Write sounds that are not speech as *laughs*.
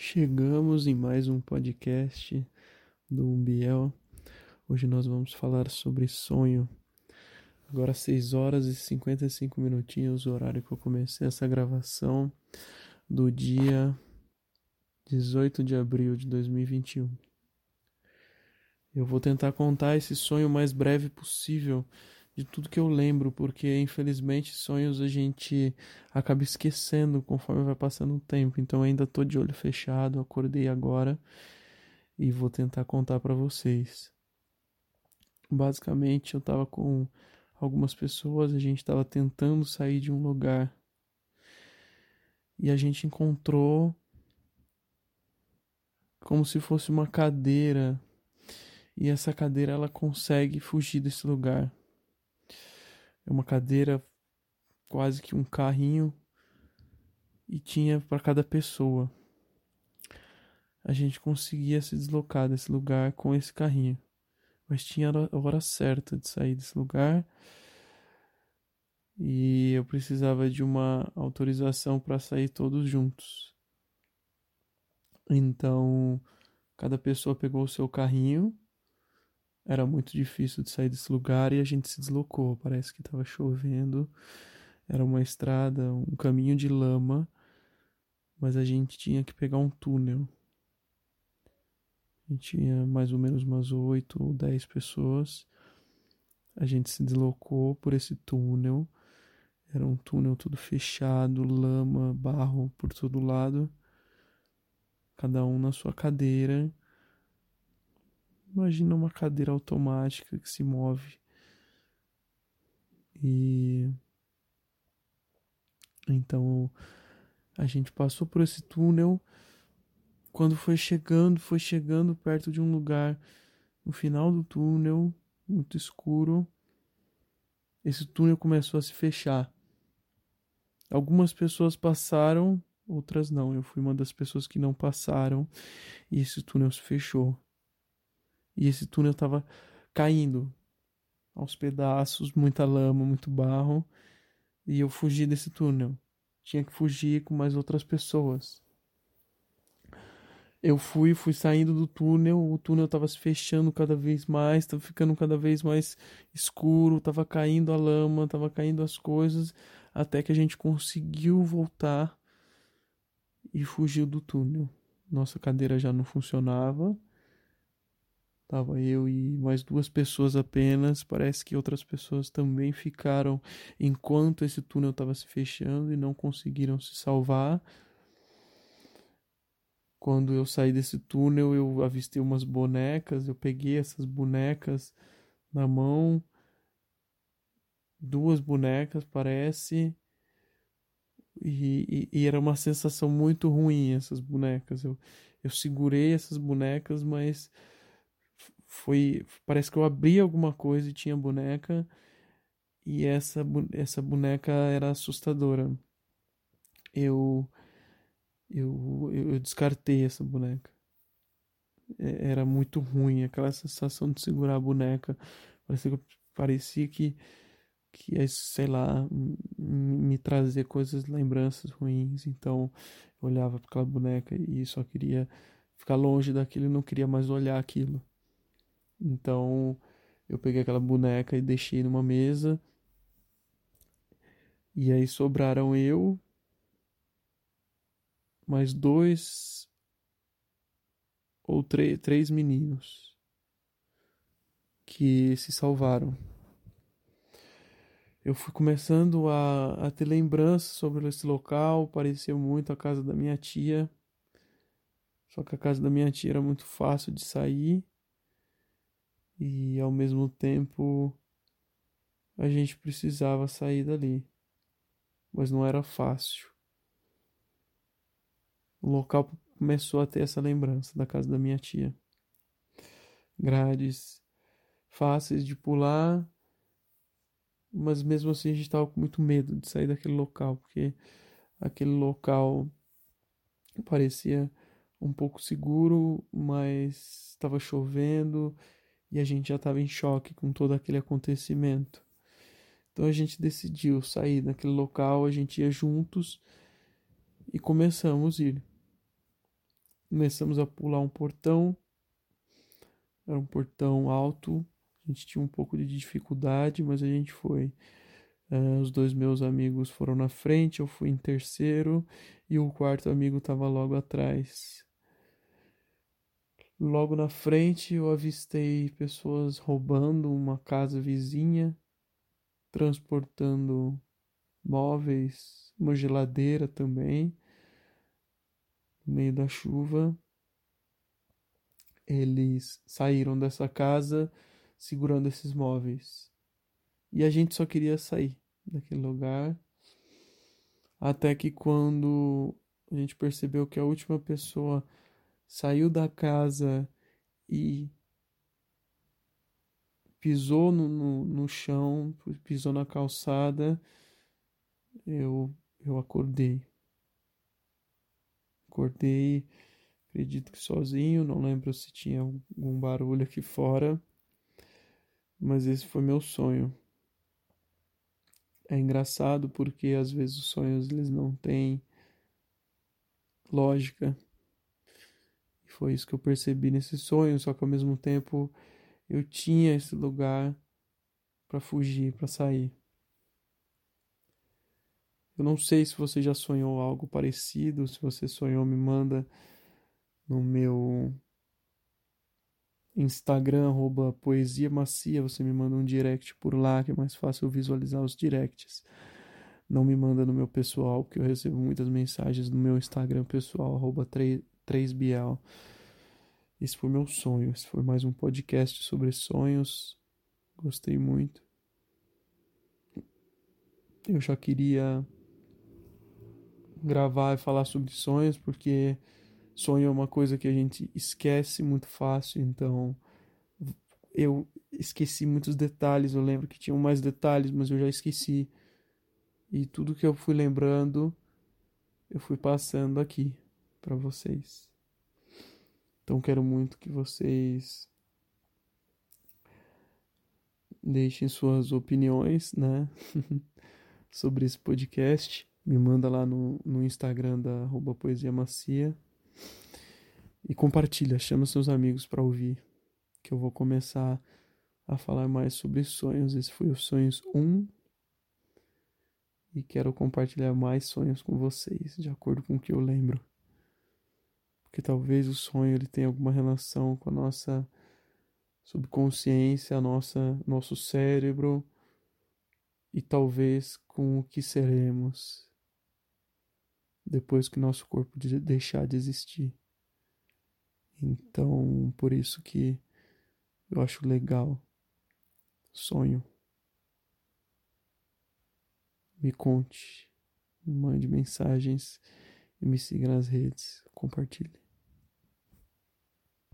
Chegamos em mais um podcast do Umbiel. Hoje nós vamos falar sobre sonho. Agora 6 horas e 55 minutinhos, o horário que eu comecei essa gravação do dia 18 de abril de 2021. Eu vou tentar contar esse sonho o mais breve possível de tudo que eu lembro, porque infelizmente sonhos a gente acaba esquecendo conforme vai passando o tempo. Então ainda tô de olho fechado, acordei agora e vou tentar contar para vocês. Basicamente, eu tava com algumas pessoas, a gente tava tentando sair de um lugar e a gente encontrou como se fosse uma cadeira e essa cadeira ela consegue fugir desse lugar. É uma cadeira quase que um carrinho e tinha para cada pessoa. A gente conseguia se deslocar desse lugar com esse carrinho, mas tinha a hora certa de sair desse lugar e eu precisava de uma autorização para sair todos juntos. Então, cada pessoa pegou o seu carrinho era muito difícil de sair desse lugar e a gente se deslocou. Parece que estava chovendo. Era uma estrada, um caminho de lama, mas a gente tinha que pegar um túnel. A gente tinha mais ou menos umas oito ou dez pessoas. A gente se deslocou por esse túnel. Era um túnel todo fechado, lama, barro por todo lado. Cada um na sua cadeira Imagina uma cadeira automática que se move. E então a gente passou por esse túnel. Quando foi chegando, foi chegando perto de um lugar no final do túnel, muito escuro. Esse túnel começou a se fechar. Algumas pessoas passaram, outras não. Eu fui uma das pessoas que não passaram e esse túnel se fechou. E esse túnel estava caindo aos pedaços, muita lama, muito barro. E eu fugi desse túnel. Tinha que fugir com mais outras pessoas. Eu fui, fui saindo do túnel, o túnel estava se fechando cada vez mais, estava ficando cada vez mais escuro, estava caindo a lama, estava caindo as coisas, até que a gente conseguiu voltar e fugiu do túnel. Nossa cadeira já não funcionava Tava eu e mais duas pessoas apenas. Parece que outras pessoas também ficaram enquanto esse túnel estava se fechando e não conseguiram se salvar. Quando eu saí desse túnel, eu avistei umas bonecas. Eu peguei essas bonecas na mão. Duas bonecas, parece. E, e, e, era uma sensação muito ruim essas bonecas. Eu, eu segurei essas bonecas, mas foi parece que eu abri alguma coisa e tinha boneca e essa essa boneca era assustadora. Eu eu eu descartei essa boneca. É, era muito ruim aquela sensação de segurar a boneca. Parecia que parecia que que sei lá, me trazer coisas, lembranças ruins. Então, eu olhava para aquela boneca e só queria ficar longe daquilo não queria mais olhar aquilo. Então eu peguei aquela boneca e deixei numa mesa. E aí sobraram eu, mais dois ou três, três meninos que se salvaram. Eu fui começando a, a ter lembranças sobre esse local, parecia muito a casa da minha tia. Só que a casa da minha tia era muito fácil de sair e ao mesmo tempo a gente precisava sair dali, mas não era fácil. O local começou a ter essa lembrança da casa da minha tia. Grades fáceis de pular, mas mesmo assim a gente estava com muito medo de sair daquele local, porque aquele local parecia um pouco seguro, mas estava chovendo e a gente já estava em choque com todo aquele acontecimento. Então a gente decidiu sair daquele local, a gente ia juntos e começamos a ir. começamos a pular um portão. Era um portão alto. A gente tinha um pouco de dificuldade, mas a gente foi. Uh, os dois meus amigos foram na frente, eu fui em terceiro e o quarto amigo estava logo atrás. Logo na frente eu avistei pessoas roubando uma casa vizinha, transportando móveis, uma geladeira também, no meio da chuva. Eles saíram dessa casa segurando esses móveis. E a gente só queria sair daquele lugar. Até que quando a gente percebeu que a última pessoa saiu da casa e pisou no, no, no chão, pisou na calçada, eu, eu acordei. Acordei, acredito que sozinho, não lembro se tinha algum barulho aqui fora, mas esse foi meu sonho. É engraçado porque às vezes os sonhos eles não têm lógica. Foi isso que eu percebi nesse sonho, só que ao mesmo tempo eu tinha esse lugar para fugir, para sair. Eu não sei se você já sonhou algo parecido, se você sonhou, me manda no meu Instagram, arroba Poesia Macia, você me manda um direct por lá, que é mais fácil eu visualizar os directs. Não me manda no meu pessoal, porque eu recebo muitas mensagens no meu Instagram pessoal, arroba 3biel. Esse foi meu sonho, esse foi mais um podcast sobre sonhos. Gostei muito. Eu já queria gravar e falar sobre sonhos, porque sonho é uma coisa que a gente esquece muito fácil, então eu esqueci muitos detalhes. Eu lembro que tinham mais detalhes, mas eu já esqueci. E tudo que eu fui lembrando, eu fui passando aqui para vocês. Então quero muito que vocês deixem suas opiniões, né, *laughs* sobre esse podcast. Me manda lá no, no Instagram da arroba Poesia Macia. E compartilha, chama seus amigos para ouvir, que eu vou começar a falar mais sobre sonhos. Esse foi o Sonhos 1 e quero compartilhar mais sonhos com vocês, de acordo com o que eu lembro. Porque talvez o sonho ele tenha alguma relação com a nossa subconsciência, a nossa nosso cérebro e talvez com o que seremos depois que nosso corpo deixar de existir. Então, por isso que eu acho legal sonho. Me conte, me mande mensagens e me siga nas redes. Compartilhe.